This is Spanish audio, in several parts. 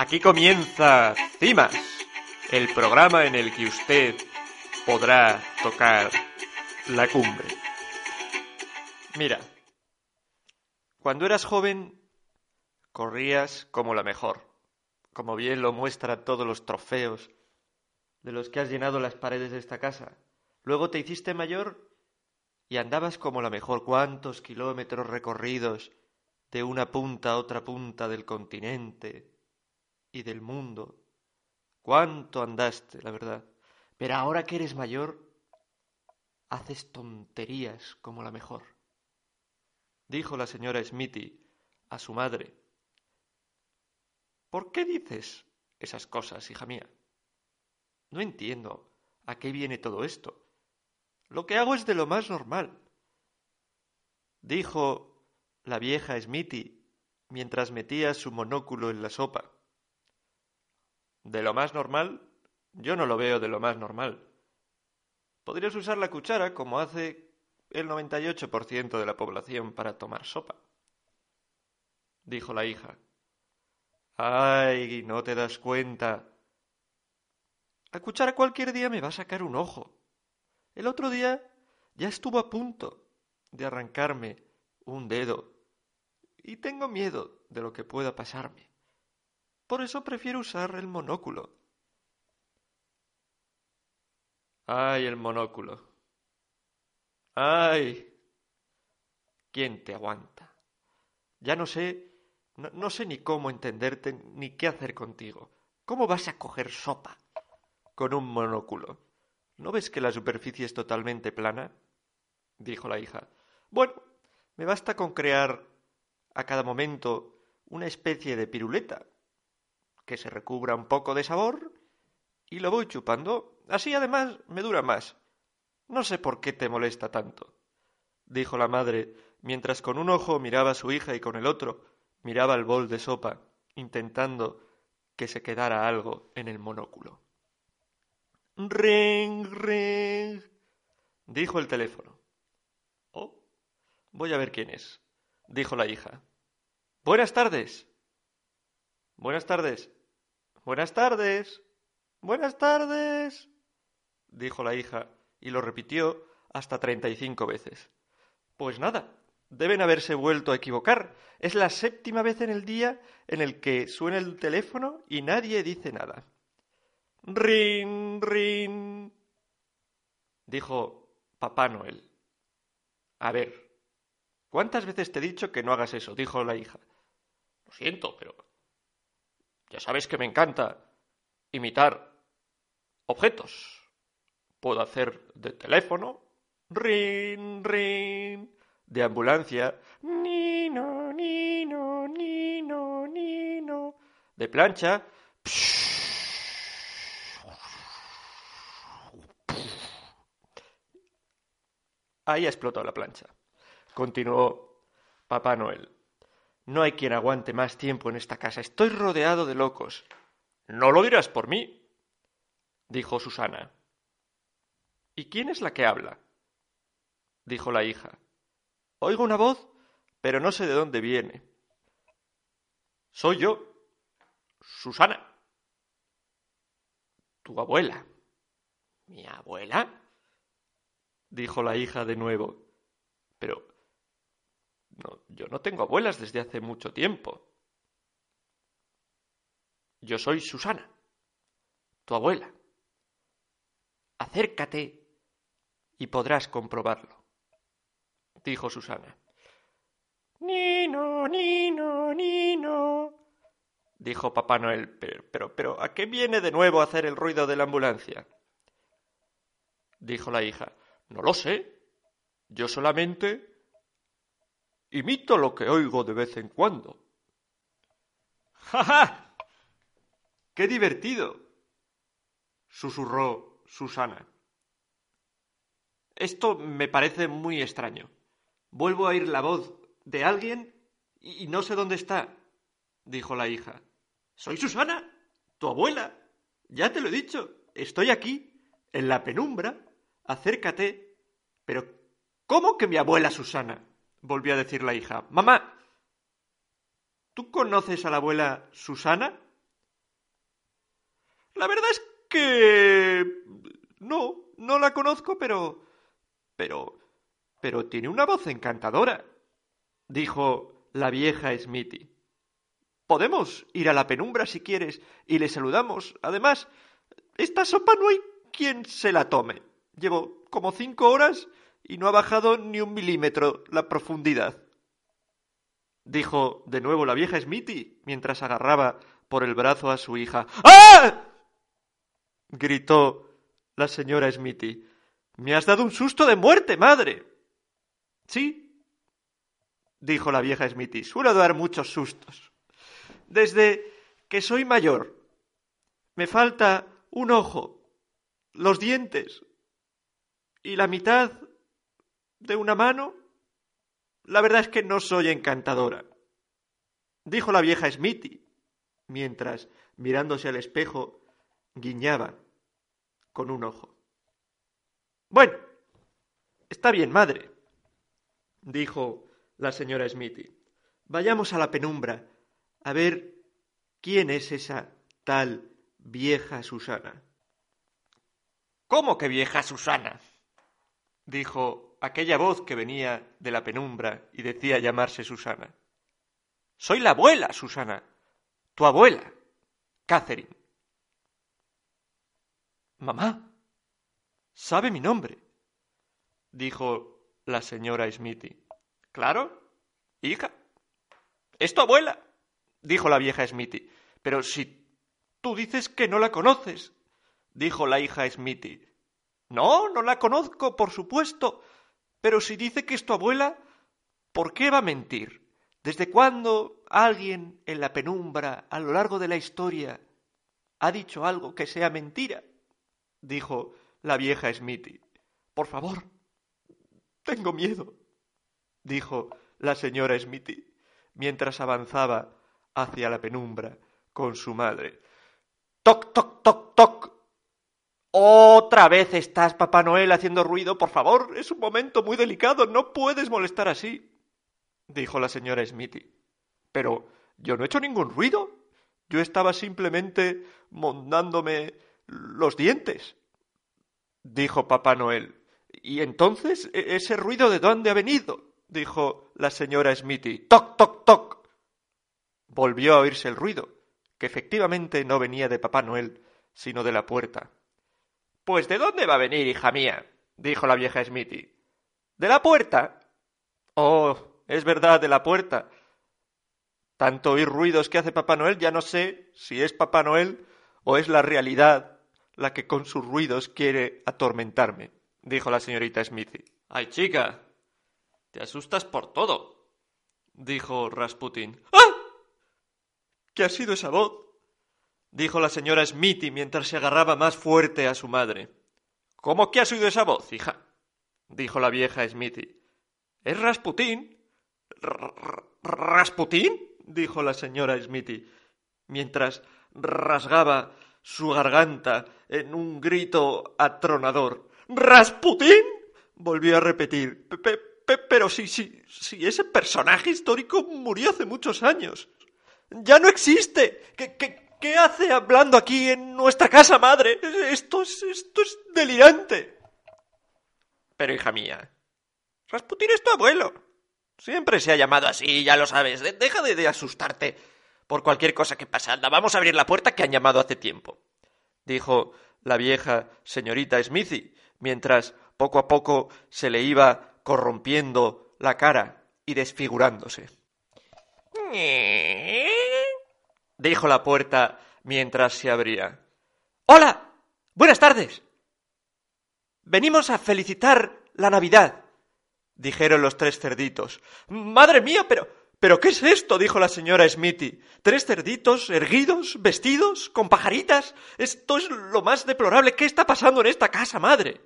Aquí comienza Cimas, el programa en el que usted podrá tocar la cumbre. Mira, cuando eras joven corrías como la mejor, como bien lo muestra todos los trofeos de los que has llenado las paredes de esta casa. Luego te hiciste mayor y andabas como la mejor. ¿Cuántos kilómetros recorridos de una punta a otra punta del continente y del mundo? ¿Cuánto andaste, la verdad? Pero ahora que eres mayor, haces tonterías como la mejor. Dijo la señora Smithy a su madre. ¿Por qué dices esas cosas, hija mía? No entiendo a qué viene todo esto. Lo que hago es de lo más normal. Dijo la vieja Smithy mientras metía su monóculo en la sopa. ¿De lo más normal? Yo no lo veo de lo más normal. Podrías usar la cuchara como hace el 98% de la población para tomar sopa. Dijo la hija. Ay, no te das cuenta. La cuchara cualquier día me va a sacar un ojo. El otro día ya estuvo a punto de arrancarme un dedo y tengo miedo de lo que pueda pasarme. Por eso prefiero usar el monóculo. Ay, el monóculo. Ay. ¿Quién te aguanta? Ya no sé, no, sé ni cómo entenderte ni qué hacer contigo. ¿Cómo vas a coger sopa con un monóculo? ¿No ves que la superficie es totalmente plana? dijo la hija. Bueno, me basta con crear a cada momento una especie de piruleta que se recubra un poco de sabor y lo voy chupando. Así además me dura más. No sé por qué te molesta tanto, dijo la madre, mientras con un ojo miraba a su hija y con el otro miraba el bol de sopa, intentando que se quedara algo en el monóculo. Ring, ring, dijo el teléfono. Oh, voy a ver quién es, dijo la hija. Buenas tardes. Buenas tardes. Buenas tardes. Buenas tardes. dijo la hija, y lo repitió hasta treinta y cinco veces. Pues nada, deben haberse vuelto a equivocar. Es la séptima vez en el día en el que suena el teléfono y nadie dice nada. Rin, rin. dijo Papá Noel. A ver, ¿cuántas veces te he dicho que no hagas eso? dijo la hija. Lo siento, pero ya sabes que me encanta imitar objetos. Puedo hacer de teléfono, rin, rin, de ambulancia, nino, nino, nino, nino, de plancha, Ahí explotó la plancha. Continuó Papá Noel. No hay quien aguante más tiempo en esta casa. Estoy rodeado de locos. No lo dirás por mí, dijo Susana. ¿Y quién es la que habla? dijo la hija. Oigo una voz, pero no sé de dónde viene. Soy yo, Susana. Tu abuela. ¿Mi abuela? dijo la hija de nuevo. Pero no, yo no tengo abuelas desde hace mucho tiempo. Yo soy Susana, tu abuela. Acércate y podrás comprobarlo, dijo Susana. Nino, Nino, Nino, dijo Papá Noel. Pero, pero, pero, ¿a qué viene de nuevo a hacer el ruido de la ambulancia? dijo la hija. No lo sé, Yo solamente imito lo que oigo de vez en cuando. ¡Ja, ja! ¡Qué divertido! susurró Susana. Esto me parece muy extraño. Vuelvo a oír la voz de alguien y no sé dónde está, dijo la hija. Soy Susana, tu abuela. Ya te lo he dicho. Estoy aquí, en la penumbra. Acércate. Pero, ¿cómo que mi abuela Susana? Volvió a decir la hija. Mamá, ¿tú conoces a la abuela Susana? La verdad es que... No, no la conozco, pero... Pero... Pero tiene una voz encantadora, dijo la vieja Smithy. Podemos ir a la penumbra si quieres y le saludamos. Además, esta sopa no hay quien se la tome. Llevo como cinco horas y no ha bajado ni un milímetro la profundidad. Dijo de nuevo la vieja Smithy mientras agarraba por el brazo a su hija. ¡Ah! gritó la señora Smithy. Me has dado un susto de muerte, madre. Sí, dijo la vieja Smithy. Suelo dar muchos sustos. Desde que soy mayor. Me falta un ojo, los dientes y la mitad de una mano. La verdad es que no soy encantadora, dijo la vieja Smithy, mientras, mirándose al espejo, guiñaba con un ojo. Bueno, está bien, madre, dijo la señora Smithy. Vayamos a la penumbra a ver quién es esa tal vieja Susana. ¿Cómo que vieja Susana? dijo aquella voz que venía de la penumbra y decía llamarse Susana. Soy la abuela, Susana, tu abuela, Catherine. Mamá, sabe mi nombre, dijo la señora Smithy. Claro, hija, es tu abuela, dijo la vieja Smithy. Pero si tú dices que no la conoces, dijo la hija Smithy. No, no la conozco, por supuesto. Pero si dice que es tu abuela, ¿por qué va a mentir? ¿Desde cuándo alguien en la penumbra, a lo largo de la historia, ha dicho algo que sea mentira? dijo la vieja Smithy. Por favor, tengo miedo, dijo la señora Smithy, mientras avanzaba hacia la penumbra con su madre. Toc, toc, toc, toc. Otra vez estás, Papá Noel, haciendo ruido. Por favor, es un momento muy delicado. No puedes molestar así. dijo la señora Smithy. Pero yo no he hecho ningún ruido. Yo estaba simplemente mondándome los dientes. dijo Papá Noel. ¿Y entonces e-, ese ruido de dónde ha venido? dijo la señora Smithy. Toc, toc, toc. Volvió a oírse el ruido, que efectivamente no venía de Papá Noel, sino de la puerta. Pues ¿de dónde va a venir, hija mía? dijo la vieja Smithy. ¿De la puerta? Oh, es verdad, de la puerta. Tanto oír ruidos que hace Papá Noel, ya no sé si es Papá Noel o es la realidad la que con sus ruidos quiere atormentarme, dijo la señorita Smithy. Ay, chica, te asustas por todo, dijo Rasputin. ¡Ah! ¿Qué ha sido esa voz? Dijo la señora Smithy mientras se agarraba más fuerte a su madre. ¿Cómo que ha sido esa voz, hija? dijo la vieja Smithy. ¿Es Rasputin? ¿Rasputin? dijo la señora Smithy, mientras rasgaba su garganta en un grito atronador. ¿Rasputin? volvió a repetir. Pero si, si, si ese personaje histórico murió hace muchos años. Ya no existe. ¿Qué, qué, qué hace hablando aquí en nuestra casa madre? Esto es, esto es delirante. Pero hija mía, Rasputín es tu abuelo. Siempre se ha llamado así, ya lo sabes. deja de, asustarte por cualquier cosa que pasa. Anda, vamos a abrir la puerta que han llamado hace tiempo. Dijo la vieja señorita Smithy, mientras poco a poco se le iba corrompiendo la cara y desfigurándose. Dijo la puerta mientras se abría. Hola. Buenas tardes. Venimos a felicitar la Navidad. dijeron los tres cerditos. Madre mía, pero. ¿Pero qué es esto? dijo la señora Smithy. ¿Tres cerditos erguidos, vestidos, con pajaritas? Esto es lo más deplorable. ¿Qué está pasando en esta casa, madre?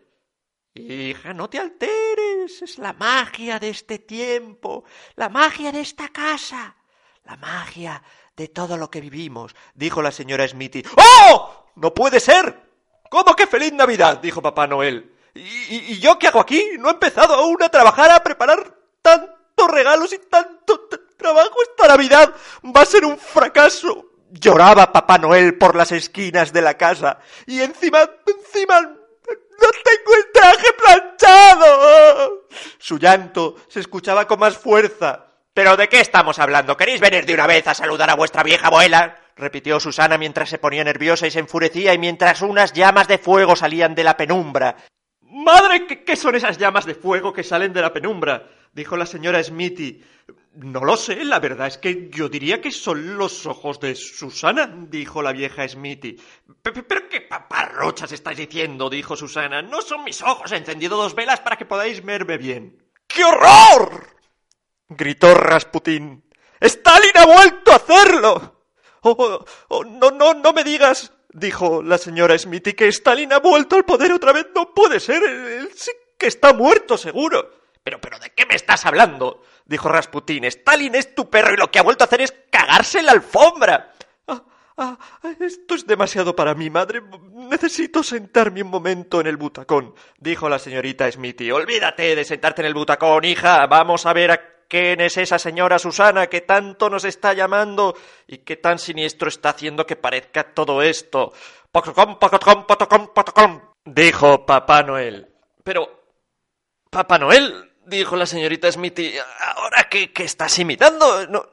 Hija, no te alteres. Es la magia de este tiempo, la magia de esta casa, la magia de todo lo que vivimos, dijo la señora Smithy. ¡Oh! ¡No puede ser! ¿Cómo que feliz Navidad? dijo Papá Noel. ¿Y, yo qué hago aquí? No he empezado aún a trabajar, a preparar tantos regalos y tanto trabajo. Esta Navidad va a ser un fracaso. Lloraba Papá Noel por las esquinas de la casa. Y encima, encima, no tengo el traje planchado. Su llanto se escuchaba con más fuerza. ¿Pero de qué estamos hablando? ¿Queréis venir de una vez a saludar a vuestra vieja abuela? repitió Susana mientras se ponía nerviosa y se enfurecía y mientras unas llamas de fuego salían de la penumbra. Madre, ¿qué, son esas llamas de fuego que salen de la penumbra? dijo la señora Smithy. No lo sé, la verdad es que yo diría que son los ojos de Susana, dijo la vieja Smithy. ¿Pero qué paparrochas estáis diciendo? dijo Susana. No son mis ojos, he encendido dos velas para que podáis verme bien. ¡Qué horror! Gritó Rasputín. ¡Stalin ha vuelto a hacerlo! Oh, oh, no, no, no me digas, dijo la señora Smithy, que Stalin ha vuelto al poder otra vez. No puede ser, él sí que está muerto, seguro. Pero, pero, ¿de qué me estás hablando? dijo Rasputín. Stalin es tu perro y lo que ha vuelto a hacer es cagarse en la alfombra. Ah, ah, esto es demasiado para mí, madre. Necesito sentarme un momento en el butacón, dijo la señorita Smithy. Olvídate de sentarte en el butacón, hija. Vamos a ver a quién es esa señora Susana que tanto nos está llamando y qué tan siniestro está haciendo que parezca todo esto. dijo Papá Noel. Pero, Papá Noel, dijo la señorita Smithy, ¿ahora qué, qué estás imitando? No,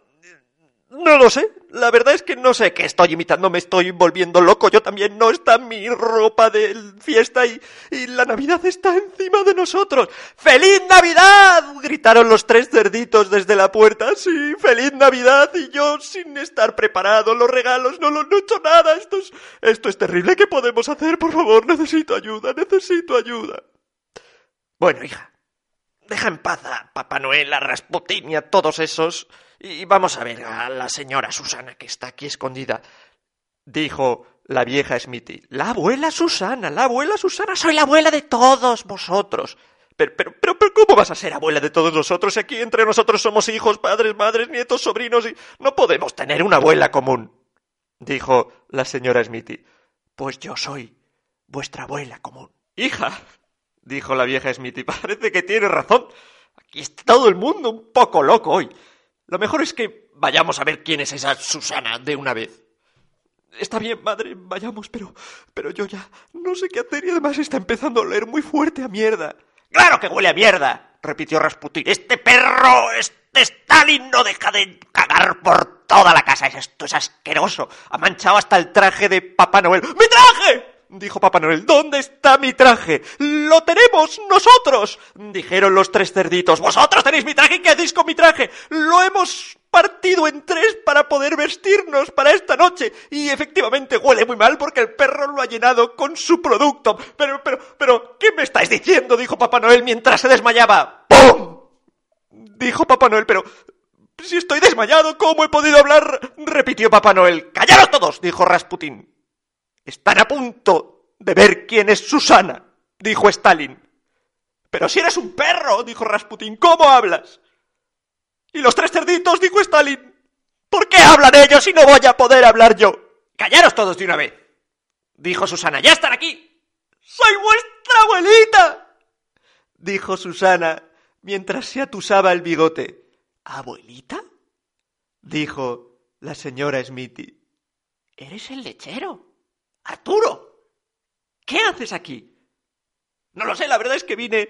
no lo sé. La verdad es que no sé qué estoy imitando. Me estoy volviendo loco. Yo también no está mi ropa de fiesta y, y la Navidad está encima de nosotros. ¡Feliz Navidad! gritaron los tres cerditos desde la puerta. Sí, feliz Navidad. Y yo sin estar preparado. Los regalos no, lo, no he hecho nada. Esto es, esto es terrible. ¿Qué podemos hacer? Por favor, necesito ayuda. Necesito ayuda. Bueno, hija. Deja en paz a Papá Noel, a Rasputín y a todos esos y vamos a ver a la señora Susana que está aquí escondida. Dijo la vieja Smithy. La abuela Susana, la abuela Susana, soy la abuela de todos vosotros. Pero, pero, pero, pero, ¿cómo vas a ser abuela de todos nosotros? Aquí entre nosotros somos hijos, padres, madres, nietos, sobrinos y no podemos tener una abuela común. Dijo la señora Smithy. Pues yo soy vuestra abuela común. Hija, dijo la vieja Smithy, parece que tiene razón. Aquí está todo el mundo un poco loco hoy. Lo mejor es que vayamos a ver quién es esa Susana de una vez. Está bien, madre, vayamos, pero. pero yo ya no sé qué hacer y además está empezando a oler muy fuerte a mierda. ¡Claro que huele a mierda! repitió Rasputin. Este perro, este Stalin no deja de cagar por toda la casa. Esto es asqueroso. Ha manchado hasta el traje de Papá Noel. ¡Mi traje! Dijo Papá Noel. ¿Dónde está mi traje? ¡Lo tenemos nosotros! dijeron los tres cerditos. ¿Vosotros tenéis mi traje? ¿Qué hacéis con mi traje? Lo hemos partido en tres para poder vestirnos para esta noche. Y efectivamente huele muy mal porque el perro lo ha llenado con su producto. Pero, pero, pero, ¿qué me estáis diciendo? dijo Papá Noel mientras se desmayaba. ¡Pum! dijo Papá Noel, pero, si estoy desmayado, ¿cómo he podido hablar? repitió Papá Noel. ¡Callaros todos! dijo Rasputín. Están a punto de ver quién es Susana, dijo Stalin. Pero si eres un perro, dijo Rasputín, ¿cómo hablas? Y los tres cerditos, dijo Stalin. ¿Por qué hablan ellos y no voy a poder hablar yo? Callaros todos de una vez, dijo Susana. ¡Ya están aquí! ¡Soy vuestra abuelita! dijo Susana mientras se atusaba el bigote. ¿Abuelita? dijo la señora Smithy. Eres el lechero. Arturo, ¿qué haces aquí? No lo sé, la verdad es que vine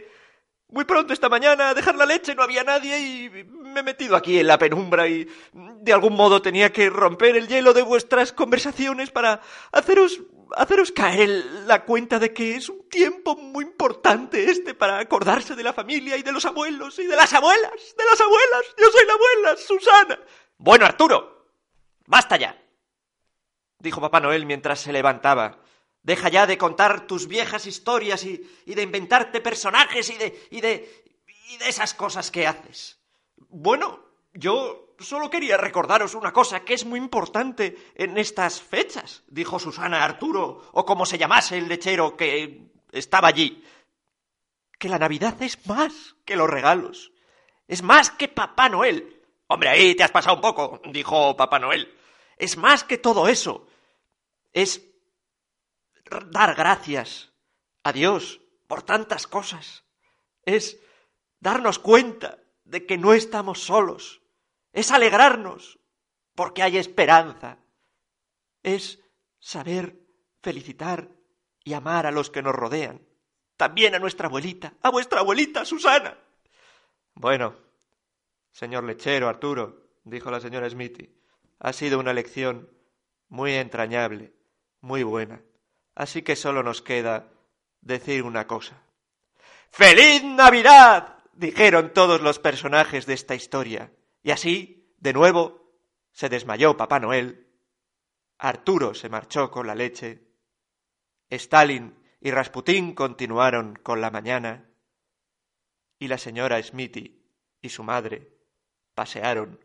muy pronto esta mañana a dejar la leche, no había nadie y me he metido aquí en la penumbra y de algún modo tenía que romper el hielo de vuestras conversaciones para haceros haceros caer en la cuenta de que es un tiempo muy importante este para acordarse de la familia y de los abuelos y de las abuelas, de las abuelas. Yo soy la abuela, Susana. Bueno, Arturo, basta ya dijo Papá Noel mientras se levantaba. Deja ya de contar tus viejas historias y, de inventarte personajes y de, y de y de esas cosas que haces. Bueno, yo solo quería recordaros una cosa que es muy importante en estas fechas, dijo Susana Arturo, o como se llamase el lechero que estaba allí. Que la Navidad es más que los regalos. Es más que Papá Noel. Hombre, ahí te has pasado un poco, dijo Papá Noel. Es más que todo eso. Es dar gracias a Dios por tantas cosas. Es darnos cuenta de que no estamos solos. Es alegrarnos porque hay esperanza. Es saber felicitar y amar a los que nos rodean. También a nuestra abuelita, a vuestra abuelita Susana. Bueno, señor lechero Arturo, dijo la señora Smithy, ha sido una lección muy entrañable, muy buena. Así que solo nos queda decir una cosa. ¡Feliz Navidad! dijeron todos los personajes de esta historia. Y así, de nuevo, se desmayó Papá Noel, Arturo se marchó con la leche, Stalin y Rasputín continuaron con la mañana, y la señora Smithy y su madre pasearon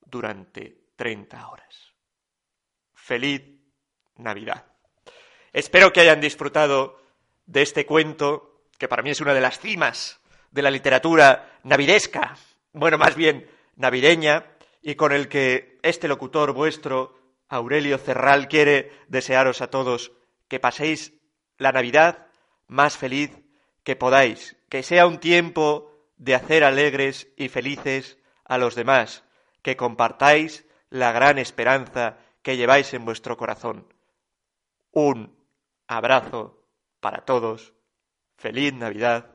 durante treinta horas. Feliz Navidad. Espero que hayan disfrutado de este cuento, que para mí es una de las cimas de la literatura navidesca, bueno, más bien navideña, y con el que este locutor vuestro, Aurelio Cerral, quiere desearos a todos que paséis la Navidad más feliz que podáis, que sea un tiempo de hacer alegres y felices a los demás, que compartáis la gran esperanza que lleváis en vuestro corazón. Un abrazo para todos, feliz Navidad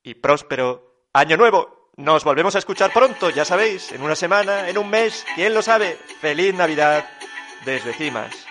y próspero Año Nuevo. Nos volvemos a escuchar pronto, ya sabéis, en una semana, en un mes, quién lo sabe. Feliz Navidad desde Cimas.